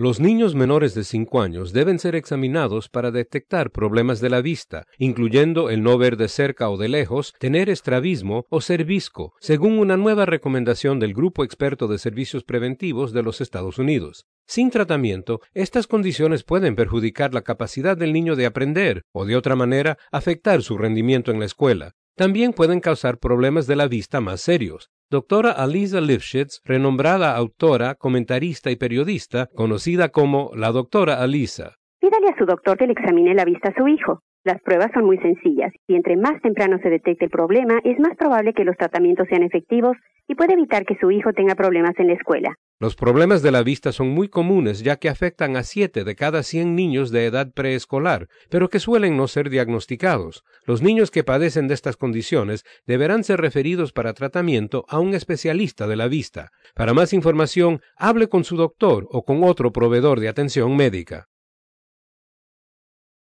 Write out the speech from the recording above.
Los niños menores de 5 años deben ser examinados para detectar problemas de la vista, incluyendo el no ver de cerca o de lejos, tener estrabismo o ser visco, según una nueva recomendación del Grupo Experto de Servicios Preventivos de los Estados Unidos. Sin tratamiento, estas condiciones pueden perjudicar la capacidad del niño de aprender o de otra manera afectar su rendimiento en la escuela. También pueden causar problemas de la vista más serios. Doctora Aliza Lifshitz, renombrada autora, comentarista y periodista, conocida como la doctora Alisa. Pídale a su doctor que le examine la vista a su hijo. Las pruebas son muy sencillas y entre más temprano se detecte el problema, es más probable que los tratamientos sean efectivos y puede evitar que su hijo tenga problemas en la escuela. Los problemas de la vista son muy comunes ya que afectan a 7 de cada 100 niños de edad preescolar, pero que suelen no ser diagnosticados. Los niños que padecen de estas condiciones deberán ser referidos para tratamiento a un especialista de la vista. Para más información, hable con su doctor o con otro proveedor de atención médica.